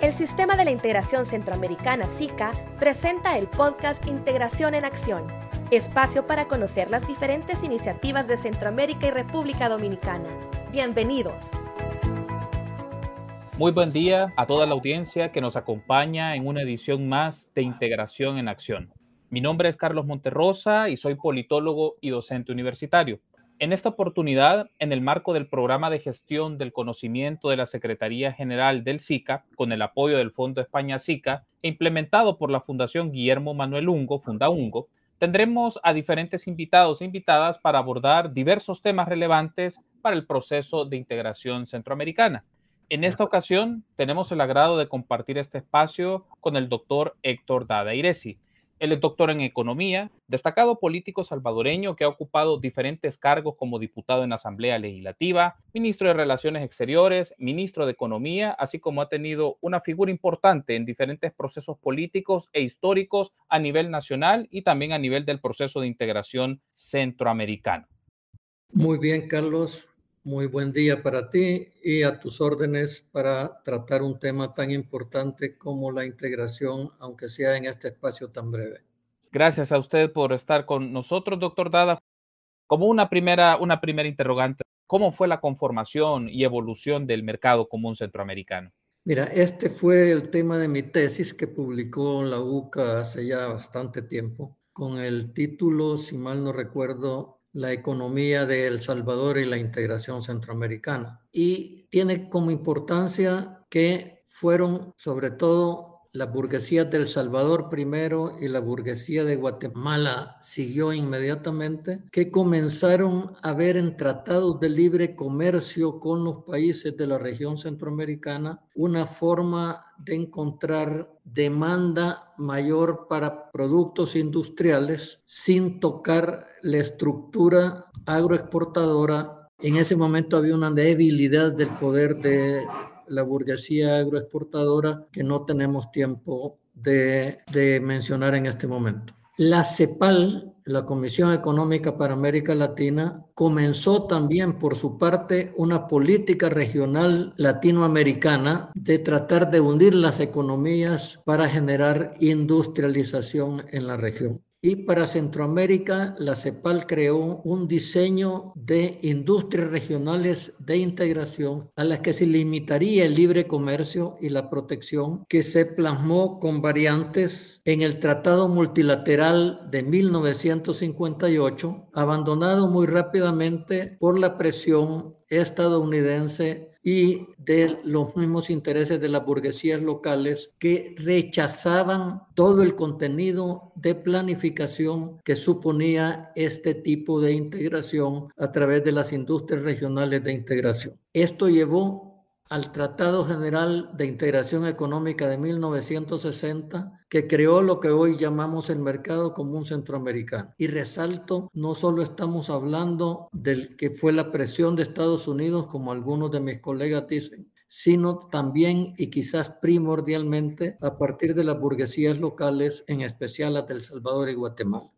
El Sistema de la Integración Centroamericana SICA presenta el podcast Integración en Acción, espacio para conocer las diferentes iniciativas de Centroamérica y República Dominicana. Bienvenidos. Muy buen día a toda la audiencia que nos acompaña en una edición más de Integración en Acción. Mi nombre es Carlos Monterrosa y soy politólogo y docente universitario. En esta oportunidad, en el marco del programa de gestión del conocimiento de la Secretaría General del SICA, con el apoyo del Fondo España SICA, e implementado por la Fundación Guillermo Manuel Ungo, Funda Ungo, tendremos a diferentes invitados e invitadas para abordar diversos temas relevantes para el proceso de integración centroamericana. En esta ocasión, tenemos el agrado de compartir este espacio con el doctor Héctor Dada él es doctor en economía, destacado político salvadoreño que ha ocupado diferentes cargos como diputado en la Asamblea Legislativa, ministro de Relaciones Exteriores, ministro de Economía, así como ha tenido una figura importante en diferentes procesos políticos e históricos a nivel nacional y también a nivel del proceso de integración centroamericano. Muy bien, Carlos. Muy buen día para ti y a tus órdenes para tratar un tema tan importante como la integración, aunque sea en este espacio tan breve. Gracias a usted por estar con nosotros, doctor Dada. Como una primera, una primera interrogante, ¿cómo fue la conformación y evolución del mercado común centroamericano? Mira, este fue el tema de mi tesis que publicó la UCA hace ya bastante tiempo, con el título, si mal no recuerdo, la economía de El Salvador y la integración centroamericana. Y tiene como importancia que fueron sobre todo la burguesía del Salvador primero y la burguesía de Guatemala siguió inmediatamente, que comenzaron a ver en tratados de libre comercio con los países de la región centroamericana una forma de encontrar demanda mayor para productos industriales sin tocar la estructura agroexportadora. En ese momento había una debilidad del poder de la burguesía agroexportadora que no tenemos tiempo de, mencionar en este momento. La CEPAL, la Comisión Económica para América Latina, comenzó también por su parte una política regional latinoamericana de tratar de hundir las economías para generar industrialización en la región. Y para Centroamérica, la CEPAL creó un diseño de industrias regionales de integración a las que se limitaría el libre comercio y la protección que se plasmó con variantes en el Tratado Multilateral de 1958, abandonado muy rápidamente por la presión estadounidense y de los mismos intereses de las burguesías locales que rechazaban todo el contenido de planificación que suponía este tipo de integración a través de las industrias regionales de integración. Esto llevó al Tratado General de Integración Económica de 1960, que creó lo que hoy llamamos el Mercado Común Centroamericano. Y resalto, no solo estamos hablando del que fue la presión de Estados Unidos, como algunos de mis colegas dicen, sino también y quizás primordialmente a partir de las burguesías locales, en especial las del Salvador y Guatemala.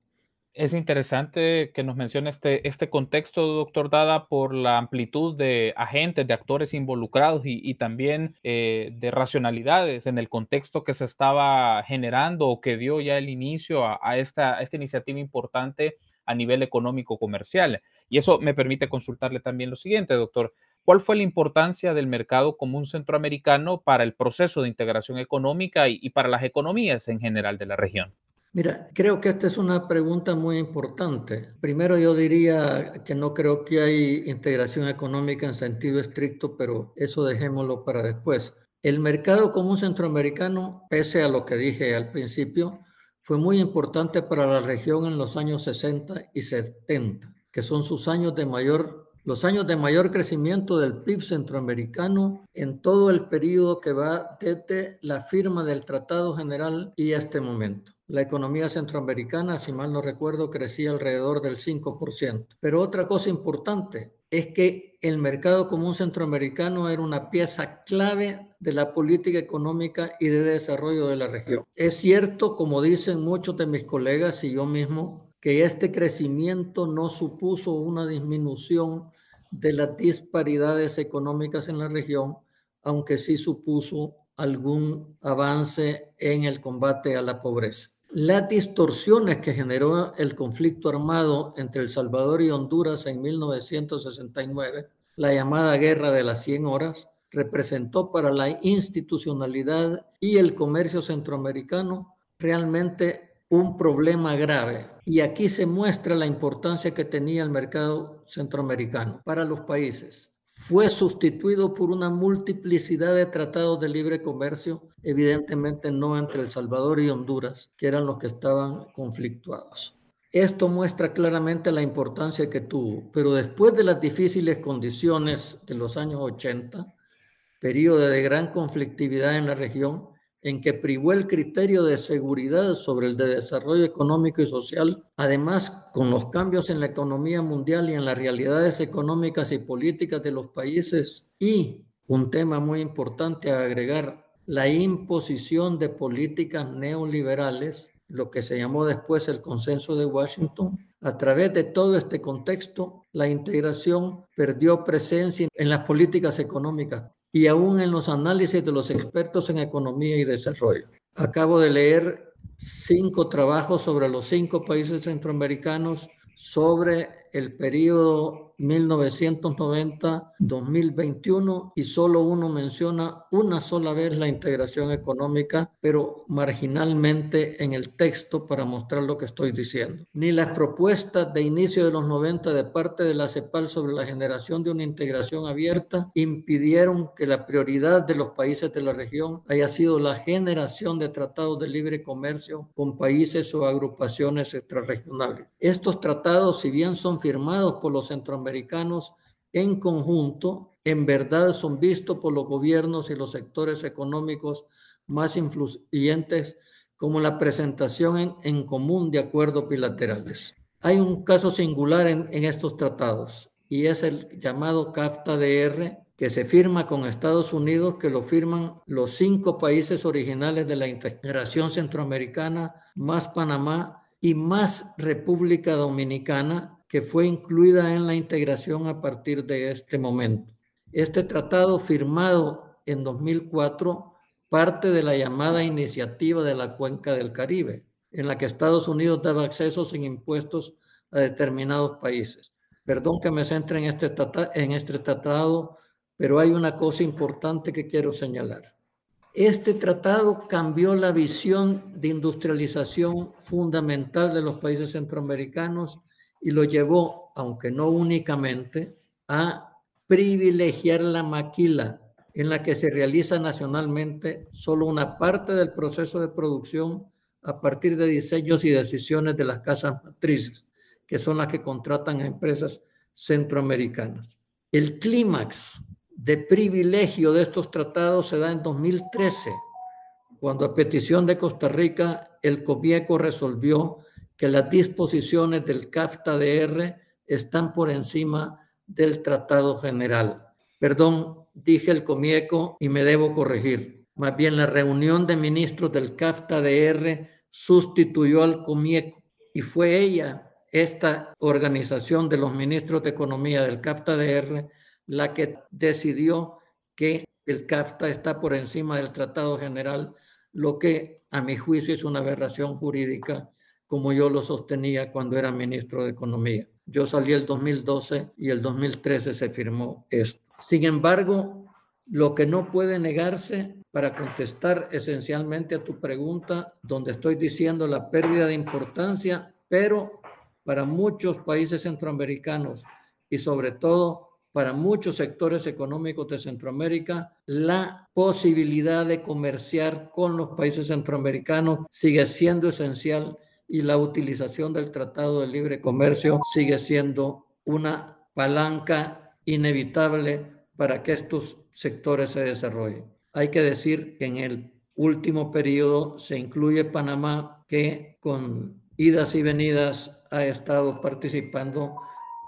Es interesante que nos mencione este, este contexto, doctor Dada, por la amplitud de agentes, de actores involucrados y, también eh, de racionalidades en el contexto que se estaba generando o que dio ya el inicio a, esta, esta iniciativa importante a nivel económico-comercial. Y eso me permite consultarle también lo siguiente, doctor. ¿Cuál fue la importancia del mercado común centroamericano para el proceso de integración económica y para las economías en general de la región? Mira, creo que esta es una pregunta muy importante. Primero yo diría que no creo que hay integración económica en sentido estricto, pero eso dejémoslo para después. El mercado común centroamericano, pese a lo que dije al principio, fue muy importante para la región en los años 60 y 70, que son sus años de mayor los años de mayor crecimiento del PIB centroamericano en todo el periodo que va desde la firma del Tratado General y este momento. La economía centroamericana, si mal no recuerdo, crecía alrededor del 5%. Pero otra cosa importante es que el mercado común centroamericano era una pieza clave de la política económica y de desarrollo de la región. Es cierto, como dicen muchos de mis colegas y yo mismo, que este crecimiento no supuso una disminución de las disparidades económicas en la región, aunque sí supuso algún avance en el combate a la pobreza. Las distorsiones que generó el conflicto armado entre El Salvador y Honduras en 1969, la llamada Guerra de las 100 Horas, representó para la institucionalidad y el comercio centroamericano realmente un problema grave. Y aquí se muestra la importancia que tenía el mercado centroamericano para los países. Fue sustituido por una multiplicidad de tratados de libre comercio, evidentemente no entre El Salvador y Honduras, que eran los que estaban conflictuados. Esto muestra claramente la importancia que tuvo, pero después de las difíciles condiciones de los años 80, periodo de gran conflictividad en la región, en que privó el criterio de seguridad sobre el de desarrollo económico y social, además con los cambios en la economía mundial y en las realidades económicas y políticas de los países y un tema muy importante a agregar, la imposición de políticas neoliberales, lo que se llamó después el consenso de Washington. A través de todo este contexto, la integración perdió presencia en las políticas económicas y aún en los análisis de los expertos en economía y desarrollo. Acabo de leer cinco trabajos sobre los cinco países centroamericanos sobre el periodo 1990-2021 y solo uno menciona una sola vez la integración económica, pero marginalmente en el texto para mostrar lo que estoy diciendo. Ni las propuestas de inicio de los 90 de parte de la CEPAL sobre la generación de una integración abierta impidieron que la prioridad de los países de la región haya sido la generación de tratados de libre comercio con países o agrupaciones extrarregionales. Estos tratados, si bien son firmados por los centroamericanos, americanos en conjunto en verdad son vistos por los gobiernos y los sectores económicos más influyentes como la presentación en, común de acuerdos bilaterales. Hay un caso singular en, en estos tratados y es el llamado CAFTA-DR que se firma con Estados Unidos, que lo firman los cinco países originales de la integración centroamericana, más Panamá y más República Dominicana, que fue incluida en la integración a partir de este momento. Este tratado firmado en 2004 parte de la llamada iniciativa de la Cuenca del Caribe, en la que Estados Unidos daba acceso sin impuestos a determinados países. Perdón que me centre en este, en este tratado, pero hay una cosa importante que quiero señalar. Este tratado cambió la visión de industrialización fundamental de los países centroamericanos y lo llevó, aunque no únicamente, a privilegiar la maquila en la que se realiza nacionalmente solo una parte del proceso de producción a partir de diseños y decisiones de las casas matrices, que son las que contratan a empresas centroamericanas. El clímax de privilegio de estos tratados se da en 2013, cuando a petición de Costa Rica el COMIECO resolvió que las disposiciones del CAFTA-DR están por encima del Tratado General. Perdón, dije el COMIECO y me debo corregir. Más bien la reunión de ministros del CAFTA-DR sustituyó al COMIECO y fue ella, esta organización de los ministros de Economía del CAFTA-DR, la que decidió que el CAFTA está por encima del Tratado General, lo que a mi juicio es una aberración jurídica como yo lo sostenía cuando era ministro de Economía. Yo salí el 2012 y el 2013 se firmó esto. Sin embargo, lo que no puede negarse para contestar esencialmente a tu pregunta, donde estoy diciendo la pérdida de importancia, pero para muchos países centroamericanos y sobre todo para muchos sectores económicos de Centroamérica, la posibilidad de comerciar con los países centroamericanos sigue siendo esencial y la utilización del Tratado de Libre Comercio sigue siendo una palanca inevitable para que estos sectores se desarrollen. Hay que decir que en el último periodo se incluye Panamá, que con idas y venidas ha estado participando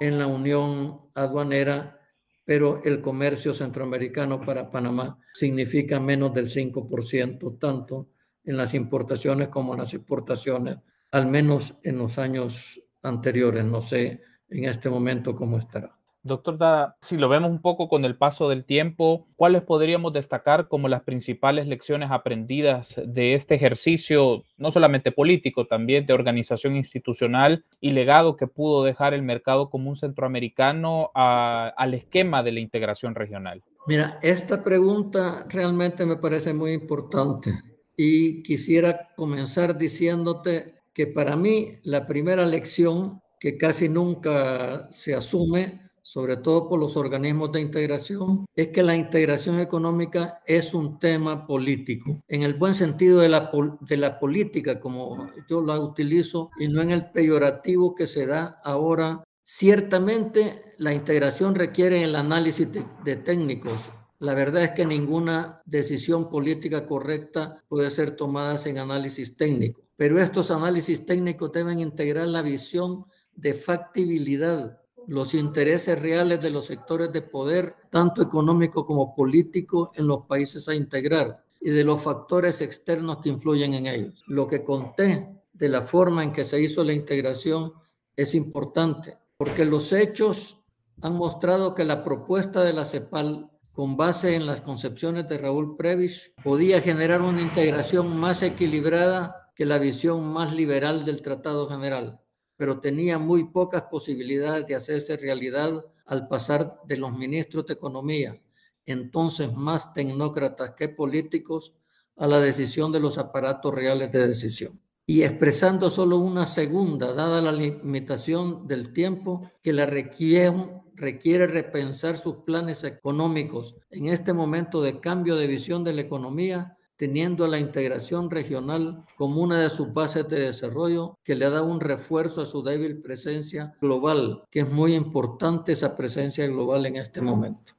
en la unión aduanera, pero el comercio centroamericano para Panamá significa menos del 5%, tanto en las importaciones como en las exportaciones al menos en los años anteriores. No sé en este momento cómo estará. Doctor Dada, si lo vemos un poco con el paso del tiempo, ¿cuáles podríamos destacar como las principales lecciones aprendidas de este ejercicio, no solamente político, también de organización institucional y legado que pudo dejar el mercado común centroamericano al esquema de la integración regional? Mira, esta pregunta realmente me parece muy importante y quisiera comenzar diciéndote que para mí la primera lección que casi nunca se asume sobre todo por los organismos de integración, es que la integración económica es un tema político, en el buen sentido de la, de la política, como yo la utilizo, y no en el peyorativo que se da ahora. Ciertamente la integración requiere el análisis de técnicos, la verdad es que ninguna decisión política correcta puede ser tomada sin análisis técnico, pero estos análisis técnicos deben integrar la visión de factibilidad los intereses reales de los sectores de poder, tanto económico como político, en los países a integrar y de los factores externos que influyen en ellos. Lo que conté de la forma en que se hizo la integración es importante, porque los hechos han mostrado que la propuesta de la CEPAL, con base en las concepciones de Raúl Previs, podía generar una integración más equilibrada que la visión más liberal del Tratado General pero tenía muy pocas posibilidades de hacerse realidad al pasar de los ministros de Economía, entonces más tecnócratas que políticos, a la decisión de los aparatos reales de decisión. Y expresando solo una segunda, dada la limitación del tiempo que la requiere, requiere repensar sus planes económicos en este momento de cambio de visión de la economía teniendo a la integración regional como una de sus bases de desarrollo que le da un refuerzo a su débil presencia global, que es muy importante esa presencia global en este momento.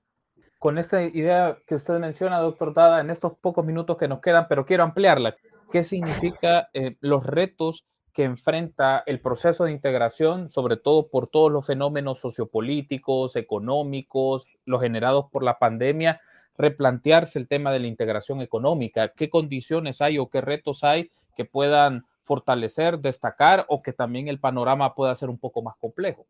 Con esta idea que usted menciona, doctor Dada, en estos pocos minutos que nos quedan, pero quiero ampliarla, ¿qué significa eh, los retos que enfrenta el proceso de integración, sobre todo por todos los fenómenos sociopolíticos, económicos, los generados por la pandemia, replantearse el tema de la integración económica, qué condiciones hay o qué retos hay que puedan fortalecer, destacar o que también el panorama pueda ser un poco más complejo.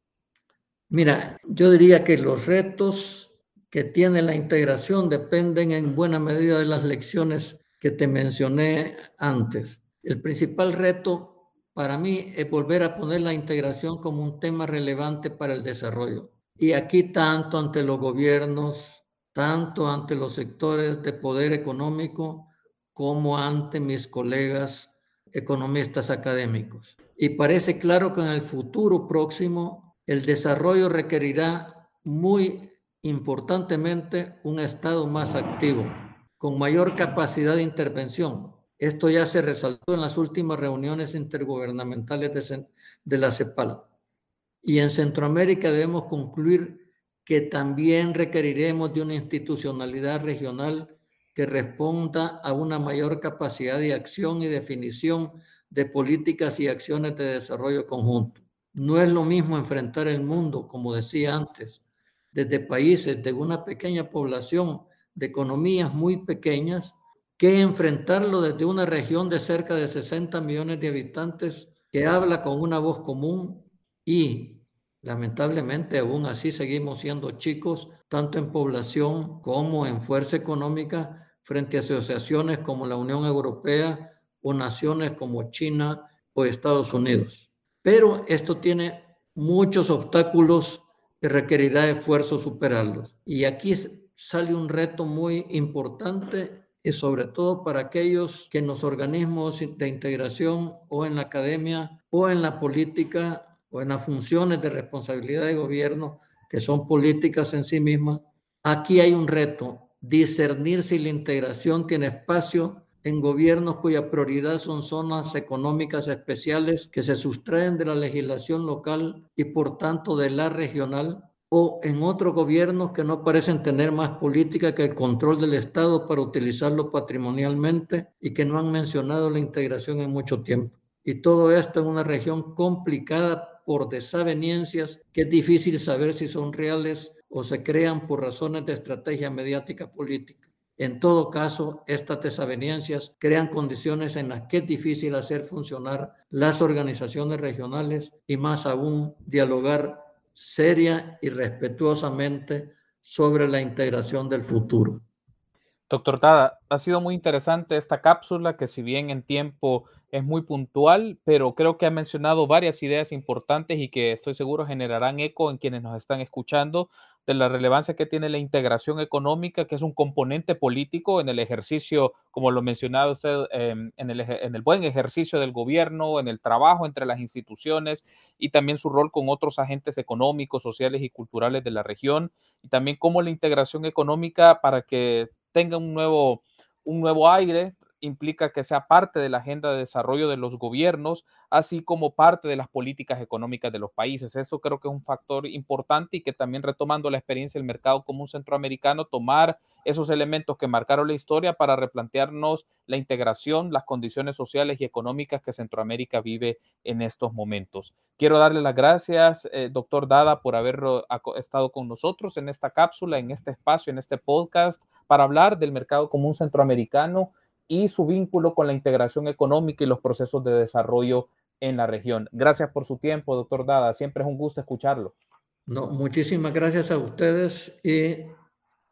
Mira, yo diría que los retos que tiene la integración dependen en buena medida de las lecciones que te mencioné antes. El principal reto para mí es volver a poner la integración como un tema relevante para el desarrollo. Y aquí tanto ante los gobiernos, tanto ante los sectores de poder económico como ante mis colegas economistas académicos. Y parece claro que en el futuro próximo el desarrollo requerirá muy importantemente un Estado más activo, con mayor capacidad de intervención. Esto ya se resaltó en las últimas reuniones intergubernamentales de, de la CEPAL. Y en Centroamérica debemos concluir que también requeriremos de una institucionalidad regional que responda a una mayor capacidad de acción y definición de políticas y acciones de desarrollo conjunto. No es lo mismo enfrentar el mundo, como decía antes, desde países de una pequeña población, de economías muy pequeñas, que enfrentarlo desde una región de cerca de 60 millones de habitantes que habla con una voz común y Lamentablemente, aún así seguimos siendo chicos, tanto en población como en fuerza económica, frente a asociaciones como la Unión Europea o naciones como China o Estados Unidos. Pero esto tiene muchos obstáculos que requerirá esfuerzo superarlos. Y aquí sale un reto muy importante y sobre todo para aquellos que en los organismos de integración o en la academia o en la política o en las funciones de responsabilidad de gobierno, que son políticas en sí mismas, aquí hay un reto, discernir si la integración tiene espacio en gobiernos cuya prioridad son zonas económicas especiales que se sustraen de la legislación local y por tanto de la regional, o en otros gobiernos que no parecen tener más política que el control del Estado para utilizarlo patrimonialmente y que no han mencionado la integración en mucho tiempo. Y todo esto en una región complicada por desavenencias que es difícil saber si son reales o se crean por razones de estrategia mediática política. En todo caso, estas desavenencias crean condiciones en las que es difícil hacer funcionar las organizaciones regionales y más aún dialogar seria y respetuosamente sobre la integración del futuro. Doctor Tada, ha sido muy interesante esta cápsula que si bien en tiempo es muy puntual, pero creo que ha mencionado varias ideas importantes y que estoy seguro generarán eco en quienes nos están escuchando de la relevancia que tiene la integración económica, que es un componente político en el ejercicio, como lo mencionaba usted, em, en, el, en el buen ejercicio del gobierno, en el trabajo entre las instituciones y también su rol con otros agentes económicos, sociales y culturales de la región, y también cómo la integración económica para que tenga un nuevo, un nuevo aire implica que sea parte de la agenda de desarrollo de los gobiernos, así como parte de las políticas económicas de los países. Eso creo que es un factor importante y que también retomando la experiencia del mercado común centroamericano, tomar esos elementos que marcaron la historia para replantearnos la integración, las condiciones sociales y económicas que Centroamérica vive en estos momentos. Quiero darle las gracias, eh, doctor Dada, por haber estado con nosotros en esta cápsula, en este espacio, en este podcast, para hablar del mercado común centroamericano y su vínculo con la integración económica y los procesos de desarrollo en la región. Gracias por su tiempo, doctor Dada. Siempre es un gusto escucharlo. No, muchísimas gracias a ustedes y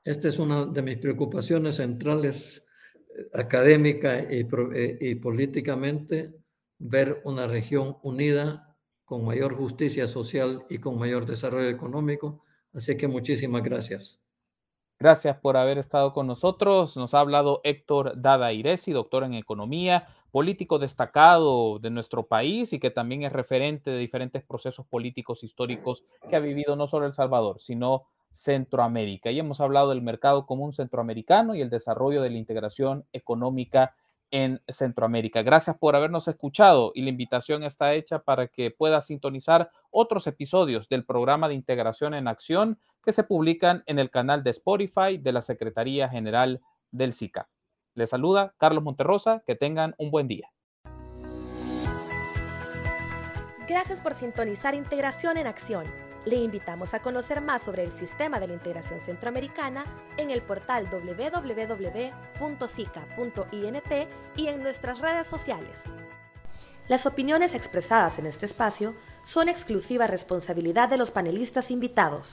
esta es una de mis preocupaciones centrales eh, académica y, eh, y políticamente, ver una región unida con mayor justicia social y con mayor desarrollo económico. Así que muchísimas gracias. Gracias por haber estado con nosotros. Nos ha hablado Héctor Dada Iresi, doctor en economía, político destacado de nuestro país y que también es referente de diferentes procesos políticos históricos que ha vivido no solo El Salvador, sino Centroamérica. Y hemos hablado del mercado común centroamericano y el desarrollo de la integración económica en Centroamérica. Gracias por habernos escuchado y la invitación está hecha para que pueda sintonizar otros episodios del programa de integración en acción que se publican en el canal de Spotify de la Secretaría General del SICA. Les saluda Carlos Monterrosa, que tengan un buen día. Gracias por sintonizar Integración en Acción le invitamos a conocer más sobre el sistema de la integración centroamericana en el portal www.sica.int y en nuestras redes sociales. Las opiniones expresadas en este espacio son exclusiva responsabilidad de los panelistas invitados.